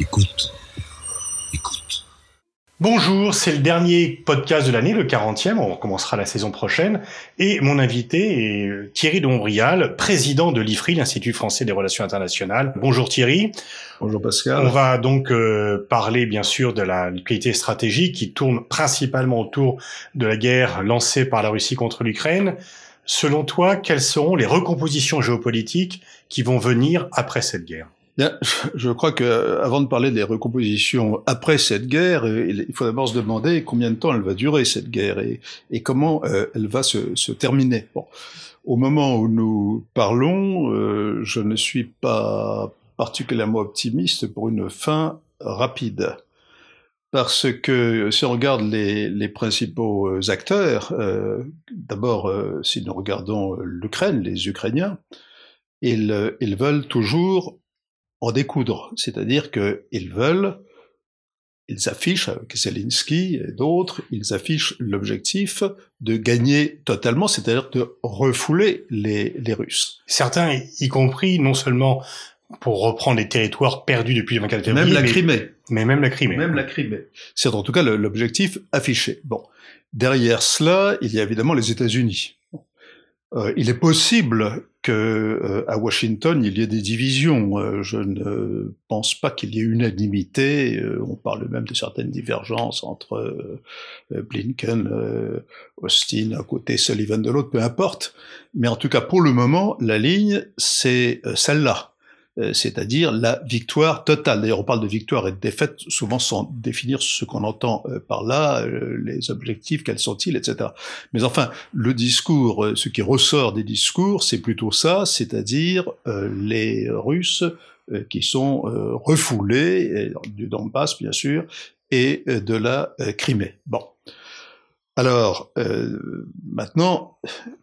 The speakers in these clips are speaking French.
Écoute. Écoute. Bonjour, c'est le dernier podcast de l'année, le 40e, on recommencera la saison prochaine, et mon invité est Thierry Dombrial, président de l'IFRI, l'Institut français des relations internationales. Bonjour Thierry. Bonjour Pascal. On va donc euh, parler bien sûr de la qualité stratégique qui tourne principalement autour de la guerre lancée par la Russie contre l'Ukraine. Selon toi, quelles seront les recompositions géopolitiques qui vont venir après cette guerre? Je crois que avant de parler des recompositions après cette guerre, euh, il faut d'abord se demander combien de temps elle va durer cette guerre et, comment euh, elle va se, terminer. Au moment où nous parlons, euh, je ne suis pas particulièrement optimiste pour une fin rapide. Parce que si on regarde les, principaux acteurs, euh, d'abord euh, si nous regardons l'Ukraine, les Ukrainiens, ils veulent toujours en découdre. C'est-à-dire qu'ils veulent, ils affichent, avec Zelensky et d'autres, ils affichent l'objectif de gagner totalement, c'est-à-dire de refouler les, les Russes. Certains, y compris non seulement pour reprendre les territoires perdus depuis le 24 février. Même la Crimée. Mais même la Crimée. Même la Crimée. C'est en tout cas l'objectif affiché. Bon. Derrière cela, il y a évidemment les États-Unis. Euh, il est possible que euh, à Washington il y ait des divisions. Euh, je ne pense pas qu'il y ait unanimité. Euh, on parle même de certaines divergences entre Blinken, Austin à côté, Sullivan de l'autre, peu importe. Mais en tout cas, pour le moment, la ligne c'est celle-là. Euh, c'est-à-dire la victoire totale. D'ailleurs, on parle de victoire et de défaite souvent sans définir ce qu'on entend euh, par là, euh, les objectifs, quels sont-ils, etc. Mais enfin, le discours, ce qui ressort des discours, c'est plutôt ça, c'est-à-dire les Russes qui sont refoulés, du Donbass bien sûr, et de la Crimée. Bon. Alors, euh, maintenant,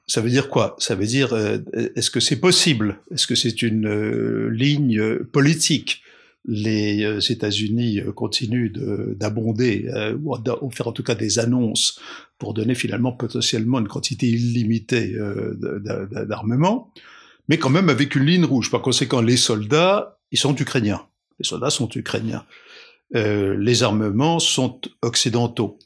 ça veut dire quoi? Ça veut dire, euh, est-ce que c'est possible? Est-ce que c'est une euh, ligne politique? Les euh, États-Unis continuent d'abonder, ou, ou faire en tout cas des annonces pour donner finalement potentiellement une quantité illimitée d'armement, mais quand même avec une ligne rouge. Par conséquent, les soldats, ils sont ukrainiens. Les soldats sont ukrainiens. les armements sont occidentaux.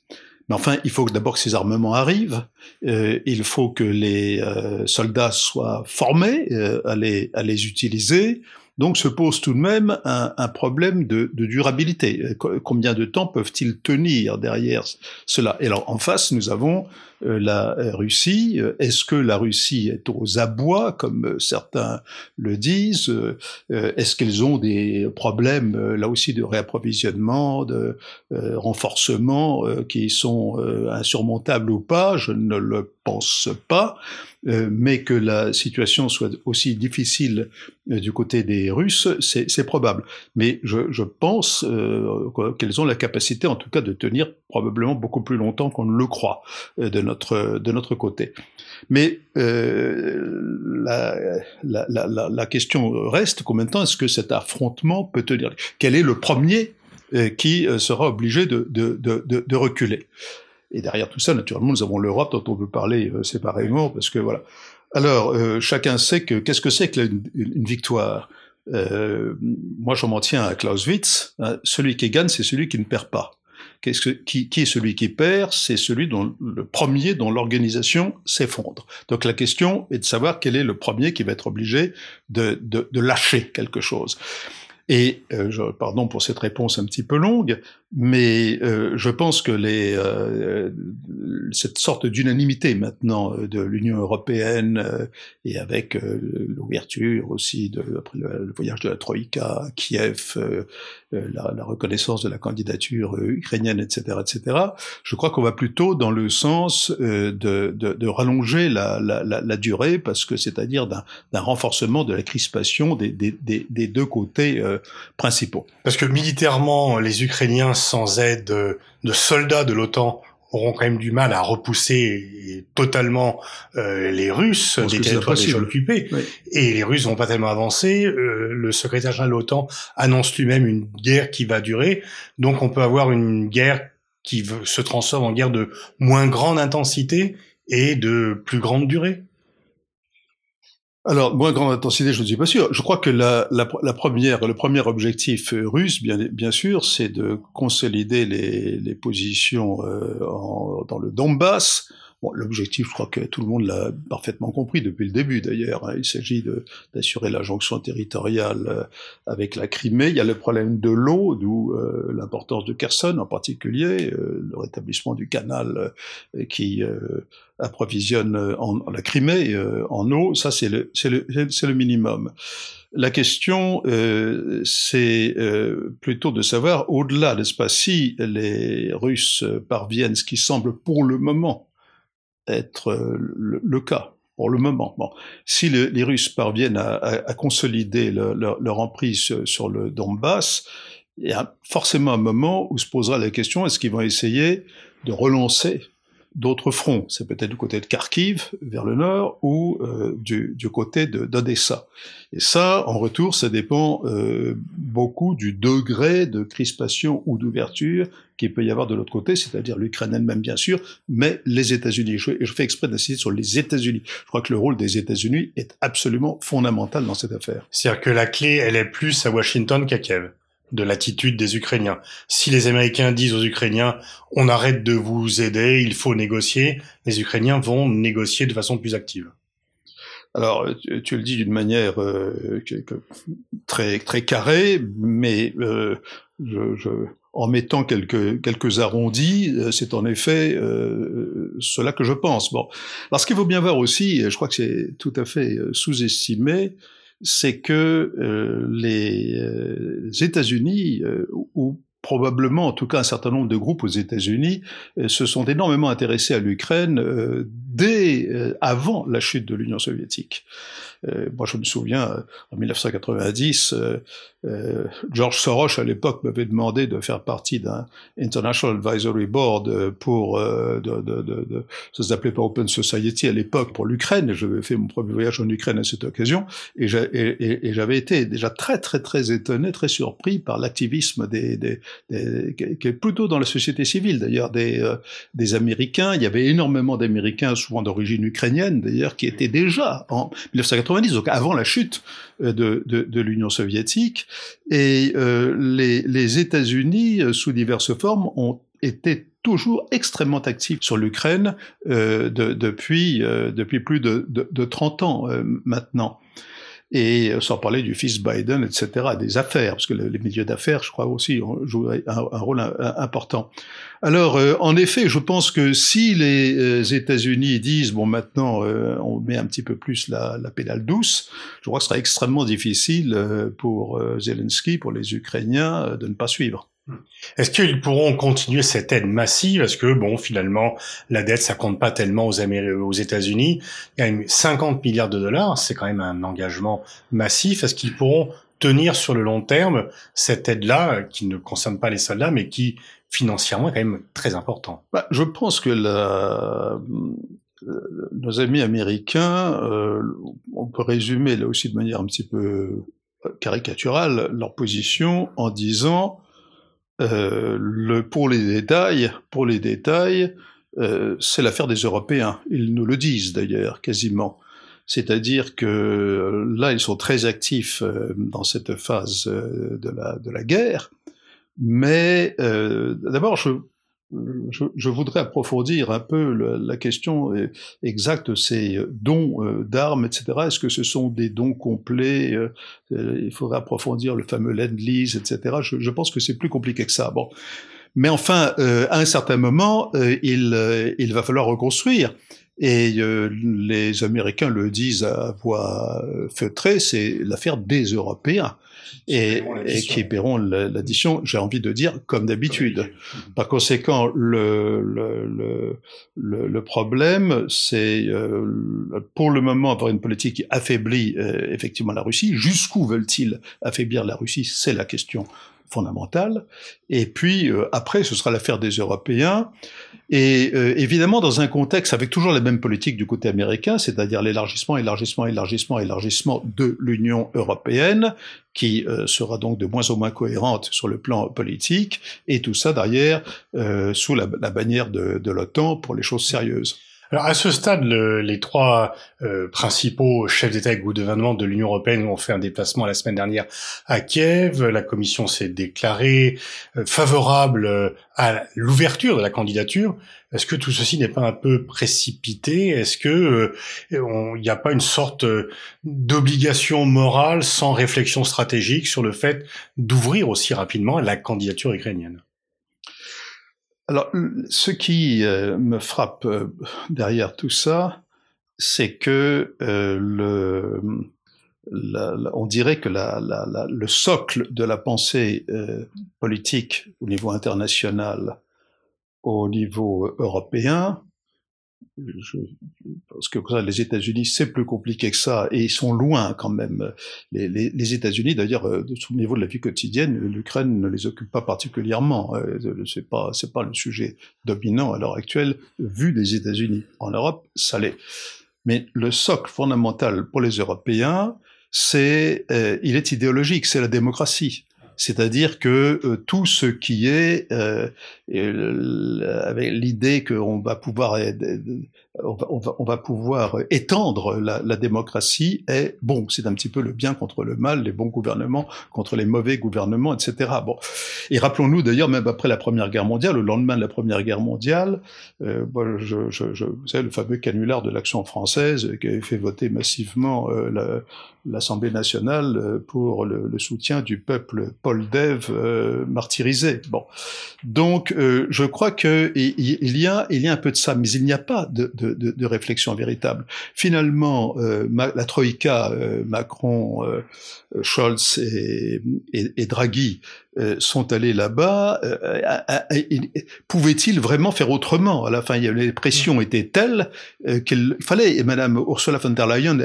Mais enfin, il faut d'abord que ces armements arrivent, euh, il faut que les euh, soldats soient formés euh, à, les, à les utiliser, donc se pose tout de même un, un problème de, de, durabilité. Combien de temps peuvent-ils tenir derrière cela? Et alors en face, nous avons euh, la Russie. Est-ce que la Russie est aux abois, comme certains le disent? Euh, Est-ce qu'ils ont des problèmes, euh, là aussi, de réapprovisionnement, de renforcement, qui sont insurmontables ou pas? Je ne le pense pas. mais que la situation soit aussi difficile du côté des Russes, c'est probable. Mais je, pense qu'elles ont la capacité, en tout cas, de tenir probablement beaucoup plus longtemps qu'on ne le croit de notre côté. Mais euh, la, question reste, combien de temps est-ce que cet affrontement peut tenir? Quel est le premier euh, qui euh, sera obligé de, reculer? Et derrière tout ça, naturellement, nous avons l'Europe dont on veut parler séparément, parce que voilà. Alors, chacun sait que qu'est-ce que c'est que une, victoire? Moi, je m'en tiens à Clausewitz. Hein, celui qui gagne, c'est celui qui ne perd pas. Qu'est-ce que, qui, qui, est celui qui perd C'est celui dont le premier dont l'organisation s'effondre. Donc la question est de savoir quel est le premier qui va être obligé de, de, de lâcher quelque chose. Et euh, pardon pour cette réponse un petit peu longue, mais euh, je pense que les, euh, cette sorte d'unanimité maintenant euh, de l'Union européenne euh, et avec euh, l'ouverture aussi de, après le, voyage de la Troïka à Kiev, la, la, reconnaissance de la candidature ukrainienne, etc., etc. Je crois qu'on va plutôt dans le sens de, de, de, rallonger la, la, la, durée, parce que c'est-à-dire d'un renforcement de la crispation des, des, des, des deux côtés principaux. Parce que militairement, les Ukrainiens sans aide de soldats de l'OTAN auront quand même du mal à repousser totalement euh, les Russes des territoires déjà occupés. Oui. Et les Russes vont pas tellement avancer. Euh, le secrétaire général de l'OTAN annonce lui-même une guerre qui va durer. Donc on peut avoir une guerre qui se transforme en guerre de moins grande intensité et de plus grande durée. Alors, moins grande intensité, je ne suis pas sûr. Je crois que la, première, le premier objectif russe, bien, sûr, c'est de consolider les, positions euh, dans le Donbass, Bon, l'objectif, je crois que tout le monde l'a parfaitement compris depuis le début d'ailleurs. Hein. Il s'agit d'assurer la jonction territoriale euh, avec la Crimée. Il y a le problème de l'eau, d'où euh, l'importance de Kherson en particulier, euh, le rétablissement du canal qui approvisionne en, la Crimée en eau. Ça, c'est le, le, le minimum. La question, euh, c'est euh, plutôt de savoir, au-delà, n'est-ce pas, si les Russes parviennent, ce qui semble pour le moment être euh, le, cas pour le moment. Bon, si les Russes parviennent à, consolider leur, emprise sur le Donbass, il y a forcément un moment où se posera la question est-ce qu'ils vont essayer de relancer d'autres fronts. C'est peut-être du côté de Kharkiv, vers le nord, ou euh, du, du, côté d'Odessa. Et ça, en retour, ça dépend euh, beaucoup du degré de crispation ou d'ouverture qu'il peut y avoir de l'autre côté, c'est-à-dire l'Ukraine elle-même, bien sûr, mais les États-Unis. Je, je, fais exprès d'insister sur les États-Unis. Je crois que le rôle des États-Unis est absolument fondamental dans cette affaire. C'est-à-dire que la clé, elle est plus à Washington qu'à Kiev de l'attitude des Ukrainiens. Si les Américains disent aux Ukrainiens on arrête de vous aider, il faut négocier, les Ukrainiens vont négocier de façon plus active. Alors, tu, le dis d'une manière euh, très très carrée, mais euh, je, en mettant quelques quelques arrondis, euh, c'est en effet cela que je pense. Bon, alors ce qu'il faut bien voir aussi, je crois que c'est tout à fait sous-estimé, c'est que euh, les, euh, États-Unis, euh, ou probablement en tout cas un certain nombre de groupes aux États-Unis, se sont énormément intéressés à l'Ukraine dès avant la chute de l'Union soviétique. moi, je me souviens, en 1990, euh, George Soros à l'époque m'avait demandé de faire partie d'un International Advisory Board euh, pour euh, de, de, de, ça s'appelait pas Open Society à l'époque pour l'Ukraine. J'avais fait mon premier voyage en Ukraine à cette occasion et j'avais été déjà très très très étonné, très surpris par l'activisme des, des, des, qui est plutôt dans la société civile d'ailleurs des euh, des Américains. Il y avait énormément d'Américains souvent d'origine ukrainienne d'ailleurs qui étaient déjà en 1990 donc avant la chute de, de, de l'Union soviétique et euh, les, États-Unis, euh, sous diverses formes, ont été toujours extrêmement actifs sur l'Ukraine euh, de, depuis, plus de, de, de 30 ans maintenant et sans parler du fils Biden, etc., des affaires, parce que les milieux d'affaires, je crois aussi, jouent un, rôle important. Alors, euh, en effet, je pense que si les euh, États-Unis disent, bon, maintenant, euh, on met un petit peu plus la, la, pédale douce, je crois que ce sera extrêmement difficile pour Zelensky, pour les Ukrainiens, de ne pas suivre. Est-ce qu'ils pourront continuer cette aide massive? Est-ce que, bon, finalement, la dette, ça compte pas tellement aux, États-Unis? Il y a 50 milliards de dollars, c'est quand même un engagement massif. Est-ce qu'ils pourront tenir sur le long terme cette aide-là, qui ne concerne pas les soldats, mais qui financièrement est quand même très important? Bah, Je pense que la... nos amis américains, euh, on peut résumer là aussi de manière un petit peu caricaturale leur position en disant euh, pour les détails, pour les détails, euh, c'est l'affaire des Européens. Ils nous le disent d'ailleurs quasiment. C'est-à-dire que là, ils sont très actifs euh, dans cette phase euh, de la, de la guerre. Mais euh, d'abord, je, je, je, voudrais approfondir un peu le, la question exacte ces dons d'armes, etc. Est-ce que ce sont des dons complets Il faudrait approfondir le fameux Lend-Lease, etc. Je, je, pense que c'est plus compliqué que ça. Bon. Mais enfin, euh, à un certain moment, euh, il, il va falloir reconstruire. Et euh, les Américains le disent à voix feutrée, c'est l'affaire des Européens et, et, qui paieront l'addition, j'ai envie de dire, comme d'habitude. Par conséquent, le, le, le, le problème, c'est euh, pour le moment avoir une politique qui affaiblit euh, effectivement la Russie. Jusqu'où veulent-ils affaiblir la Russie? C'est la question fondamentale. Et puis euh, après, ce sera l'affaire des Européens. Et euh, évidemment, dans un contexte avec toujours la même politique du côté américain, c'est-à-dire l'élargissement, élargissement, élargissement, élargissement de l'Union européenne, qui euh, sera donc de moins en moins cohérente sur le plan politique, et tout ça derrière sous la, la bannière de, de l'OTAN pour les choses sérieuses. Alors à ce stade, les trois euh, principaux chefs d'État et de gouvernement de l'Union européenne ont fait un déplacement la semaine dernière à Kiev. La Commission s'est déclarée euh, favorable euh, à l'ouverture de la candidature. Est-ce que tout ceci n'est pas un peu précipité? Est-ce que il n'y a pas une sorte d'obligation morale sans réflexion stratégique sur le fait d'ouvrir aussi rapidement la candidature ukrainienne? Alors, ce qui euh, me frappe euh, derrière tout ça, c'est que euh, le, on dirait que le socle de la pensée politique au niveau international, au niveau européen, je, parce que les États-Unis, c'est plus compliqué que ça, et ils sont loin quand même. Les, les, les États-Unis, d'ailleurs, euh, au niveau de la vie quotidienne, l'Ukraine ne les occupe pas particulièrement. Euh, c'est pas, c'est pas le sujet dominant à l'heure actuelle, vu des États-Unis. En Europe, ça l'est. Mais le socle fondamental pour les Européens, c'est, euh, il est idéologique, c'est la démocratie c'est-à-dire que euh, tout ce qui est euh, avec l'idée qu'on va pouvoir on va, pouvoir étendre la, démocratie est bon. C'est un petit peu le bien contre le mal, les bons gouvernements contre les mauvais gouvernements, etc. Bon. Et rappelons-nous d'ailleurs, même après la Première Guerre mondiale, le lendemain de la Première Guerre mondiale, euh, vous savez, le fameux canular de l'action française qui avait fait voter massivement euh, l'Assemblée nationale euh, pour le, soutien du peuple Poldev euh, martyrisé. Bon, donc je crois que il y a y a un peu de ça, mais il n'y a pas de, de, réflexion véritable. Finalement, euh, la troïka euh, Macron, euh, Scholz et Draghi sont allés là-bas. Pouvaient-ils vraiment faire autrement? À la fin, les pressions mm. étaient telles qu'il fallait. Et Madame Ursula von der Leyen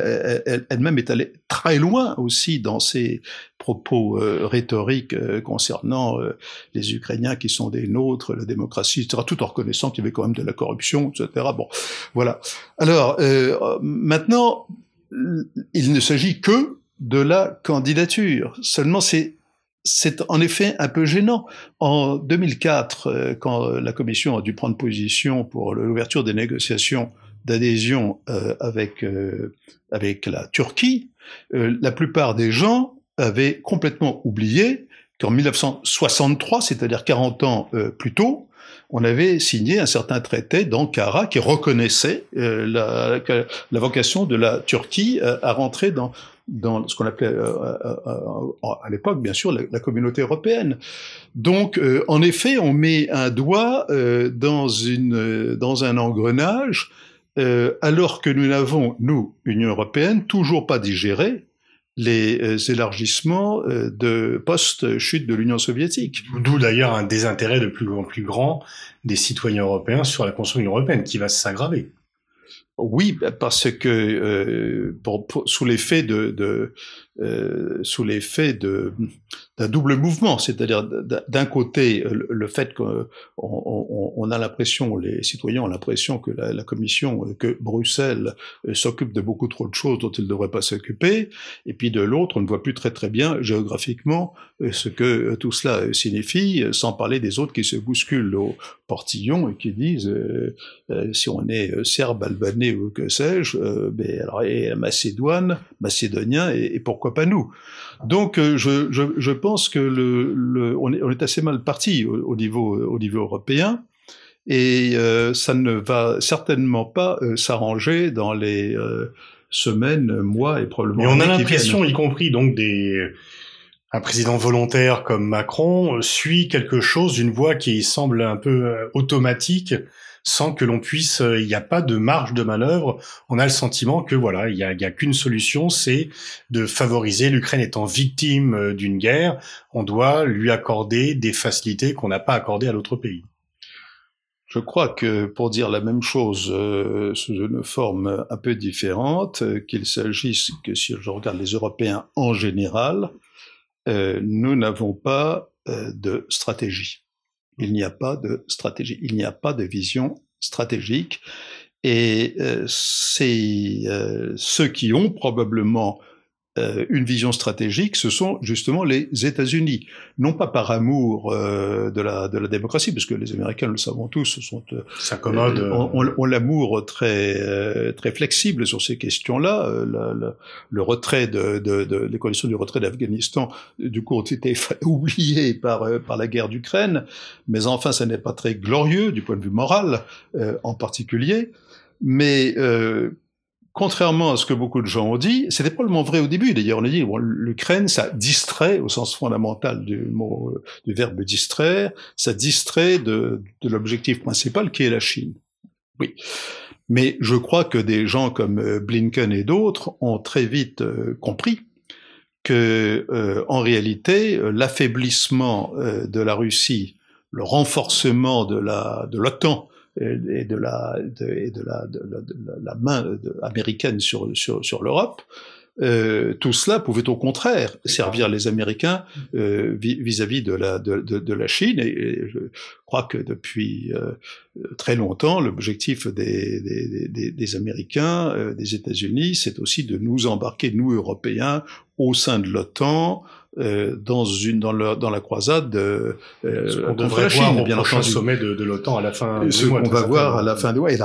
elle-même est allée très loin aussi dans ses propos euh, rhétoriques euh, concernant euh, les Ukrainiens qui sont des nôtres, la démocratie, etc., tout en reconnaissant qu'il y avait quand même de la corruption, etc. Bon, voilà. Alors, maintenant, il ne s'agit que de la candidature. Seulement, c'est c'est en effet un peu gênant. En 2004, quand la Commission a dû prendre position pour l'ouverture des négociations d'adhésion avec avec la Turquie, la plupart des gens avait complètement oublié qu'en 1963, c'est-à-dire 40 ans euh, plus tôt, on avait signé un certain traité d'Ankara qui reconnaissait euh, la, la, vocation de la Turquie euh, à rentrer dans, dans ce qu'on appelait à l'époque, bien sûr, la, communauté européenne. Donc, en effet, on met un doigt dans, une, dans un engrenage, alors que nous n'avons, nous, Union européenne, toujours pas digéré les euh, élargissements euh, de post-chute de l'Union soviétique. D'où d'ailleurs un désintérêt de plus en plus grand des citoyens européens sur la construction européenne qui va s'aggraver. Oui, parce que euh, pour, sous l'effet de euh, sous l'effet d'un double mouvement, c'est-à-dire d'un côté le, fait qu'on on, on, a l'impression, les citoyens ont l'impression que la, Commission, que Bruxelles euh, s'occupe de beaucoup trop de choses dont elle ne devrait pas s'occuper, et puis de l'autre, on ne voit plus très très bien géographiquement euh, ce que tout cela signifie, sans parler des autres qui se bousculent au portillon et qui disent si on est serbe, albanais ou que sais-je, ben, alors, et macédoine, macédonien et pourquoi pas nous? Donc euh, je, je, je, pense que le, le on, est, on, est, assez mal parti au, niveau, au niveau européen et euh, ça ne va certainement pas euh, s'arranger dans les semaines, mois et probablement. Mais on a l'impression, y compris donc des un président volontaire comme Macron suit quelque chose, une voie qui semble un peu automatique sans que l'on puisse, euh, il n'y a pas de marge de manœuvre. On a le sentiment que voilà, il n'y a, qu'une solution, c'est de favoriser l'Ukraine étant victime euh, d'une guerre. On doit lui accorder des facilités qu'on n'a pas accordées à l'autre pays. Je crois que pour dire la même chose euh, sous une forme un peu différente, qu'il s'agisse que si je regarde les Européens en général, nous n'avons pas de stratégie. Il n'y a pas de stratégie, il n'y a pas de vision stratégique. Et euh, c'est euh, ceux qui ont probablement euh, une vision stratégique, ce sont justement les États-Unis, non pas par amour euh, de la de la démocratie, parce que les Américains, nous le savons tous, sont euh, s'accommodent, euh, ont, l'amour très très flexible sur ces questions-là. le retrait de, de, de, les conditions du retrait d'Afghanistan, du coup, ont été oubliées par par la guerre d'Ukraine, mais enfin, ça n'est pas très glorieux du point de vue moral, en particulier. Mais contrairement à ce que beaucoup de gens ont dit, c'était probablement vrai au début. D'ailleurs, on a dit, bon, l'Ukraine, ça distrait, au sens fondamental du mot, du verbe distraire, ça distrait de, de l'objectif principal qui est la Chine. Oui. Mais je crois que des gens comme euh, Blinken et d'autres ont très vite euh, compris que, euh, en réalité, l'affaiblissement de la Russie, le renforcement de de l'OTAN et de la, de, et de la, de, la main américaine sur, sur, sur l'Europe, euh, tout cela pouvait au contraire servir les Américains euh, vis-à-vis de, la, de, de, la Chine. Et, je crois que depuis euh, très longtemps, l'objectif des, des, des, des, Américains, euh, des États-Unis, c'est aussi de nous embarquer, nous Européens, au sein de l'OTAN, euh, dans une dans, le, dans la croisade euh, on devrait la Chine, voir bien prochain sommet de, de l'OTAN à la fin. Ce qu'on va voir à la fin du mois. Il,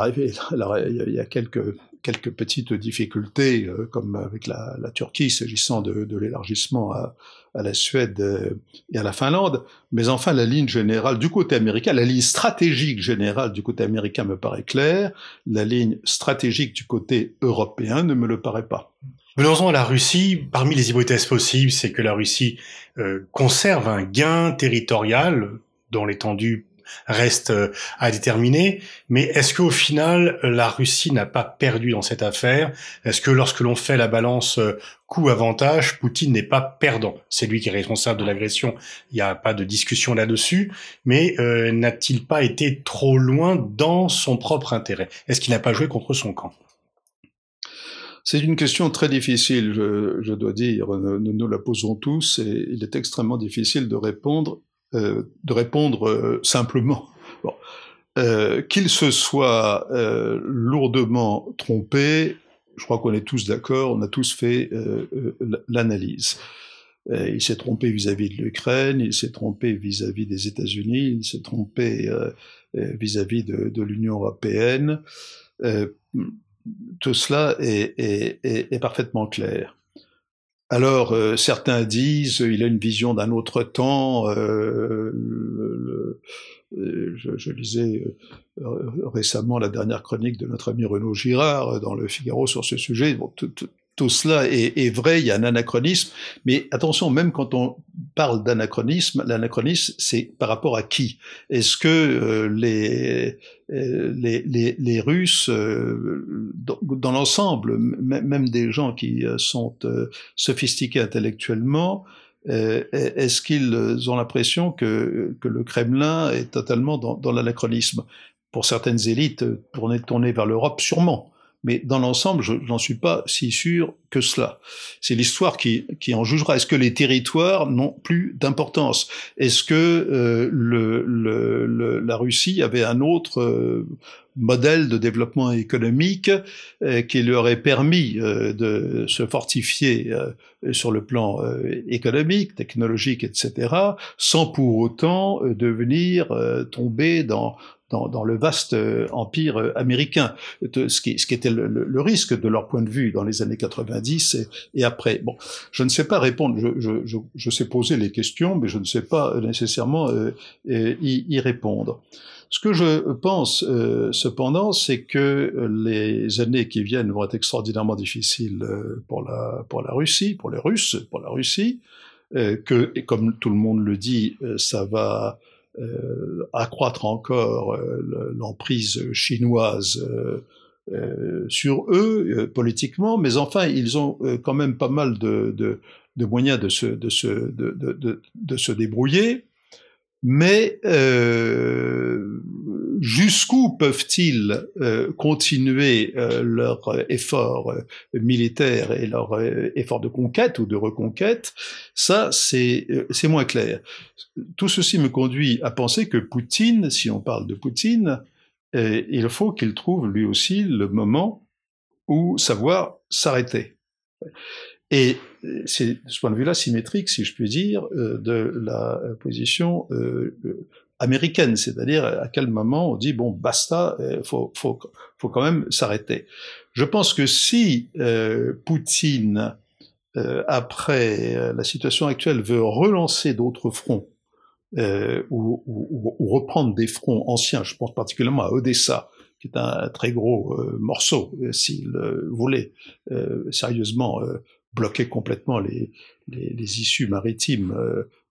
il y a quelques quelques petites difficultés, euh, comme avec la, la Turquie s'agissant de, de l'élargissement à, à, la Suède euh, et à la Finlande. Mais enfin, la ligne générale du côté américain, la ligne stratégique générale du côté américain me paraît claire. La ligne stratégique du côté européen ne me le paraît pas. Venons-en à la Russie. Parmi les hypothèses possibles, c'est que la Russie euh, conserve un gain territorial dont l'étendue reste euh, à déterminer. Mais est-ce qu'au final, la Russie n'a pas perdu dans cette affaire? Est-ce que lorsque l'on fait la balance euh, coût-avantage, Poutine n'est pas perdant? C'est lui qui est responsable de l'agression. Il n'y a pas de discussion là-dessus. Mais n'a-t-il pas été trop loin dans son propre intérêt? Est-ce qu'il n'a pas joué contre son camp? C'est une question très difficile, je, dois dire. Nous, nous la posons tous et il est extrêmement difficile de répondre euh, euh, simplement. Euh, qu'il se soit lourdement trompé, je crois qu'on est tous d'accord, on a tous fait l'analyse. il s'est trompé vis-à-vis de l'Ukraine, il s'est trompé vis-à-vis des États-Unis, il s'est trompé vis-à-vis de l'Union européenne. Tout cela est, parfaitement clair. Alors euh, certains disent il a une vision d'un autre temps. Euh, euh, je, lisais récemment la dernière chronique de notre ami Renaud Girard dans le Figaro sur ce sujet cela est, vrai, il y a un anachronisme, mais attention, même quand on parle d'anachronisme, l'anachronisme, c'est par rapport à qui? Est-ce que euh, les, euh, les, les, les, Russes, euh, dans, l'ensemble, même des gens qui sont sophistiqués intellectuellement, est-ce qu'ils ont l'impression que, que le Kremlin est totalement dans, dans l'anachronisme? Pour certaines élites, tourner, tourner vers l'Europe, sûrement mais dans l'ensemble, je n'en suis pas si sûr que cela. C'est l'histoire qui, qui en jugera. Est-ce que les territoires n'ont plus d'importance? Est-ce que euh, le, le, la Russie avait un autre euh, modèle de développement économique euh, qui lui aurait permis de se fortifier sur le plan économique, technologique, etc., sans pour autant devenir tomber dans dans, le vaste euh, empire euh, américain, ce qui, ce qui était le, risque de leur point de vue dans les années 90 et, après. Bon, je ne sais pas répondre, je, je, je, sais poser les questions, mais je ne sais pas nécessairement euh, y, répondre. Ce que je pense cependant, c'est que les années qui viennent vont être extraordinairement difficiles pour la, pour la Russie, pour les Russes, pour la Russie, que, et comme tout le monde le dit, ça va euh, accroître encore euh, l'emprise chinoise euh, sur eux politiquement, mais enfin ils ont quand même pas mal de, moyens de se, de, se, débrouiller. Mais jusqu'où peuvent-ils euh, continuer euh, leur effort militaire et leur effort de conquête ou de reconquête? Ça, c'est c'est moins clair. Tout ceci me conduit à penser que Poutine, si on parle de Poutine, il faut qu'il trouve lui aussi le moment où savoir s'arrêter. Et c'est de ce point de vue-là symétrique, si je puis dire, de la position américaine, c'est-à-dire à quel moment on dit bon basta, il faut, faut, faut quand même s'arrêter. Je pense que si Poutine euh, après euh, la situation actuelle, veut relancer d'autres fronts euh, ou, reprendre des fronts anciens, je pense particulièrement à Odessa, qui est un très gros euh, morceau, s'il voulait sérieusement bloquer complètement les, les issues maritimes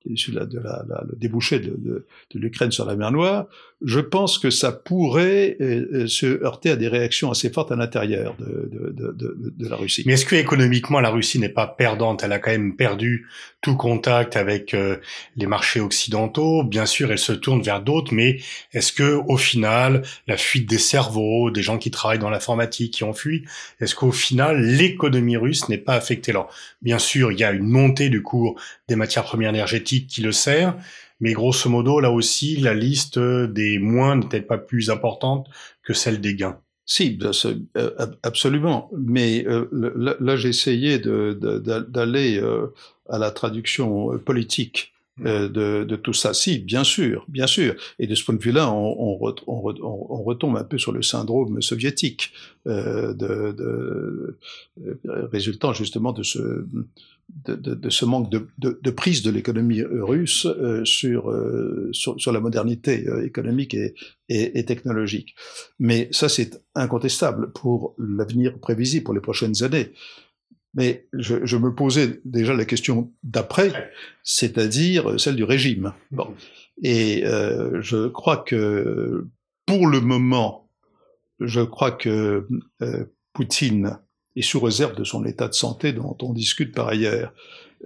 de la, de la, le débouché de l'Ukraine sur la mer Noire, je pense que ça pourrait euh, euh, se heurter à des réactions assez fortes à l'intérieur de, la Russie. Mais est-ce que économiquement la Russie n'est pas perdante? Elle a quand même perdu tout contact avec euh, les marchés occidentaux. Bien sûr, elle se tourne vers d'autres, mais est-ce que au final, la fuite des cerveaux, des gens qui travaillent dans l'informatique qui ont fui, est-ce qu'au final l'économie russe n'est pas affectée? Alors, bien sûr, il y a une montée du cours des matières premières énergétiques qui le sert, mais grosso modo, là aussi, la liste des moins n'est peut-être pas plus importante que celle des gains. Si, euh, absolument. Mais euh, là, j'ai essayé d'aller euh, à la traduction politique mmh. de, tout ça. Si, bien sûr, bien sûr. Et de ce point de vue-là, on, retombe un peu sur le syndrome soviétique, de, résultant justement de ce, de, de, de, ce manque de, de prise de l'économie russe euh, sur, euh, sur, sur, la modernité euh, économique et, et, et, technologique. Mais ça, c'est incontestable pour l'avenir prévisible, pour les prochaines années. Mais je, je, me posais déjà la question d'après, c'est-à-dire celle du régime. Bon. Et je crois que pour le moment, je crois que Poutine et sous réserve de son état de santé dont on discute par ailleurs.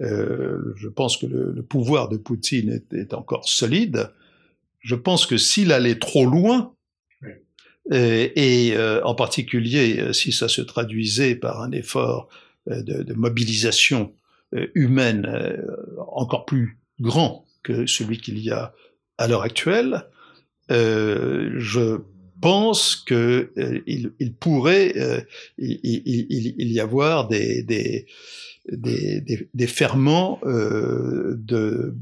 Euh, je pense que le, pouvoir de Poutine est, encore solide. Je pense que s'il allait trop loin, euh, et euh, en particulier si ça se traduisait par un effort de, de, mobilisation humaine encore plus grand que celui qu'il y a à l'heure actuelle, je pense que euh, il, pourrait euh, il, y avoir des, des, des, ferments euh, de,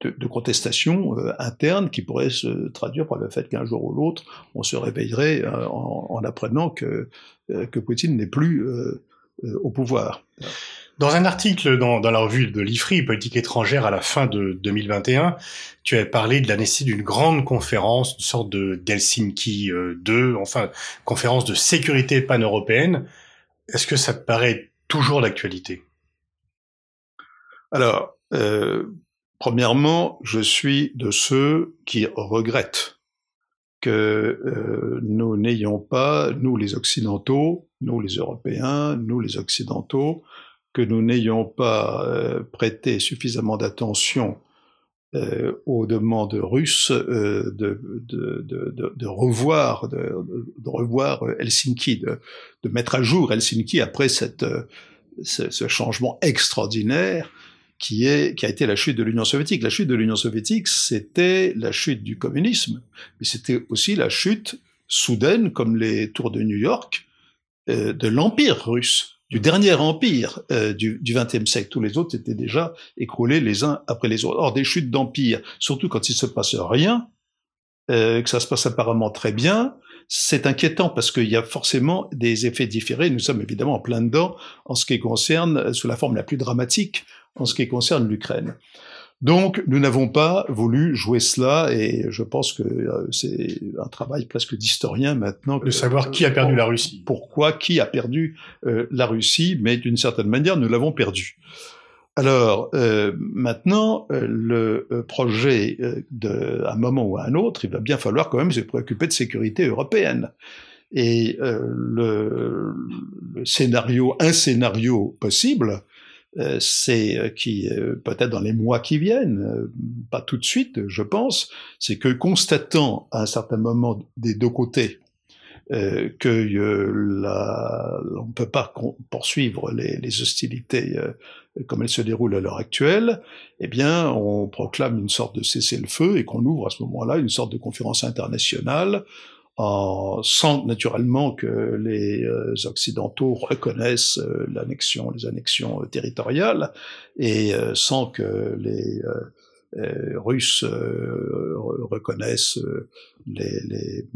de, contestation interne qui pourraient se traduire par le fait qu'un jour ou l'autre, on se réveillerait en, en, apprenant que, que Poutine n'est plus au pouvoir. Dans un article dans, la revue de l'IFRI, Politique étrangère, à la fin de 2021, tu as parlé de la nécessité d'une grande conférence, une sorte de d'Helsinki 2, euh, enfin, conférence de sécurité pan-européenne. Est-ce que ça te paraît toujours d'actualité? Alors, euh, premièrement, je suis de ceux qui regrettent que euh, nous n'ayons pas, nous les Occidentaux, nous les Européens, nous les Occidentaux, que nous n'ayons pas euh, prêté suffisamment d'attention euh, aux demandes russes euh, de, de, revoir, de, revoir Helsinki, de, mettre à jour Helsinki après cette, ce, ce, changement extraordinaire qui, est, qui a été la chute de l'Union soviétique. La chute de l'Union soviétique, c'était la chute du communisme, mais c'était aussi la chute soudaine, comme les tours de New York, de l'Empire russe du dernier empire euh, du XXe siècle. Tous les autres étaient déjà écroulés les uns après les autres. Or, des chutes d'empire, surtout quand il se passe rien, euh, que ça se passe apparemment très bien, c'est inquiétant parce qu'il y a forcément des effets différés. Nous sommes évidemment en plein dedans en ce qui concerne, sous la forme la plus dramatique, en ce qui concerne l'Ukraine. Donc, nous n'avons pas voulu jouer cela, et je pense que euh, c'est un travail presque d'historien maintenant. De savoir qui a perdu la Russie. Pourquoi, qui a perdu euh, la Russie, mais d'une certaine manière, nous l'avons perdu. Alors, euh, maintenant, le projet, à un moment ou à un autre, il va bien falloir quand même se préoccuper de sécurité européenne. Et le, le, scénario, un scénario possible, euh, c'est euh, qui euh, peut-être dans les mois qui viennent, pas tout de suite, je pense, c'est que constatant à un certain moment des deux côtés euh, que la, on ne peut pas poursuivre les, les hostilités comme elles se déroulent à l'heure actuelle, eh bien, on proclame une sorte de cessez-le-feu et qu'on ouvre à ce moment-là une sorte de conférence internationale sans naturellement que les euh, Occidentaux reconnaissent euh, l'annexion, les annexions territoriales, et sans que les Russes reconnaissent les, les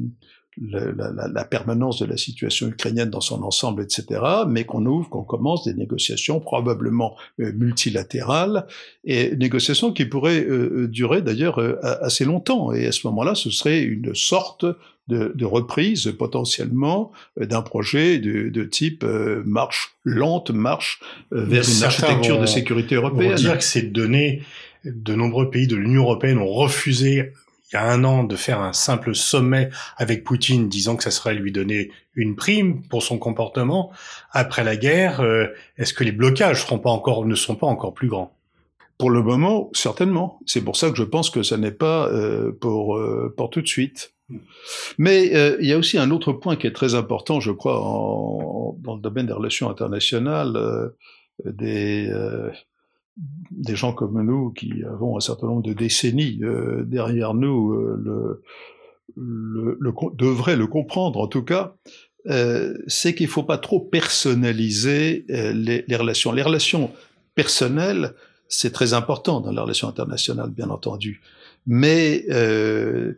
la, la, permanence de la situation ukrainienne dans son ensemble, etc., mais qu'on ouvre, qu'on commence des négociations probablement euh, multilatérales, et négociations qui pourraient euh, euh, durer d'ailleurs assez longtemps. Et à ce moment-là, ce serait une sorte de, de reprise potentiellement d'un projet de, de type marche lente, marche vers une architecture de sécurité européenne. On dire que ces données de nombreux pays de l'Union européenne ont refusé il y a un an de faire un simple sommet avec Poutine disant que ça serait lui donner une prime pour son comportement après la guerre, euh, est-ce que les blocages seront pas encore, ne sont pas encore plus grands? Pour le moment, certainement. C'est pour ça que je pense que ça n'est pas euh, pour, euh, pour tout de suite. Mais il y a aussi un autre point qui est très important, je crois, dans le domaine des relations internationales, des des gens comme nous qui avons un certain nombre de décennies euh, derrière nous euh, le, le, le, devraient le comprendre en tout cas, euh, c'est qu'il ne faut pas trop personnaliser euh, les, les, relations. Les relations personnelles, c'est très important dans la relation internationale, bien entendu. Mais euh,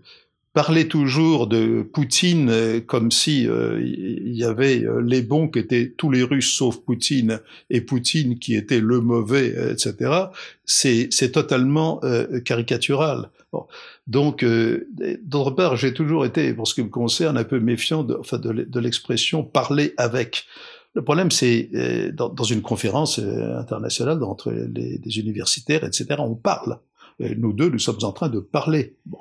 parler toujours de Poutine euh, comme si euh, il y avait euh, les bons qui étaient tous les Russes sauf Poutine et Poutine qui était le mauvais, etc. C'est totalement caricatural. Bon. Donc, d'autre part, j'ai toujours été, pour ce qui me concerne, un peu méfiant de, enfin, de, l'expression parler avec. Le problème, c'est dans, dans, une conférence internationale entre les, universitaires, etc. On parle. Nous deux, nous sommes en train de parler. Bon.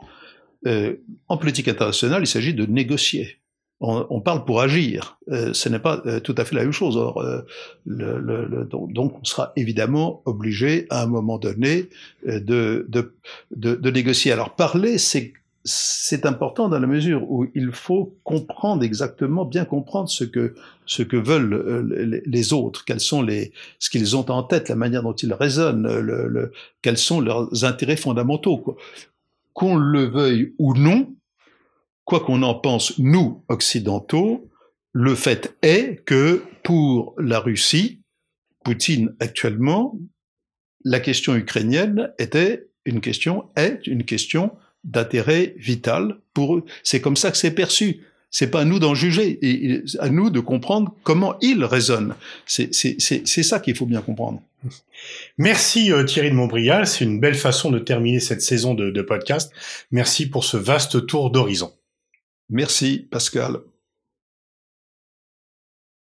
Euh, en politique internationale, il s'agit de négocier. On, on, parle pour agir. Euh, ce n'est pas euh, tout à fait la même chose. Or, euh, le, le, donc, on sera évidemment obligé à un moment donné euh, de, de, de, de, négocier. Alors, parler, c'est c'est important dans la mesure où il faut comprendre exactement, bien comprendre ce que ce que veulent les autres, quels sont les ce qu'ils ont en tête, la manière dont ils raisonnent, le, le, quels sont leurs intérêts fondamentaux. Quoi qu'on le veuille ou non, quoi qu'on en pense, nous, occidentaux, le fait est que pour la Russie, Poutine actuellement, la question ukrainienne était une question, est une question d'intérêt vital pour eux. C'est comme ça que c'est perçu. C'est pas à nous d'en juger, et à nous de comprendre comment ils raisonnent. C'est ça qu'il faut bien comprendre. Merci euh, Thierry de Montbrial, c'est une belle façon de terminer cette saison de, de podcast. Merci pour ce vaste tour d'horizon. Merci Pascal.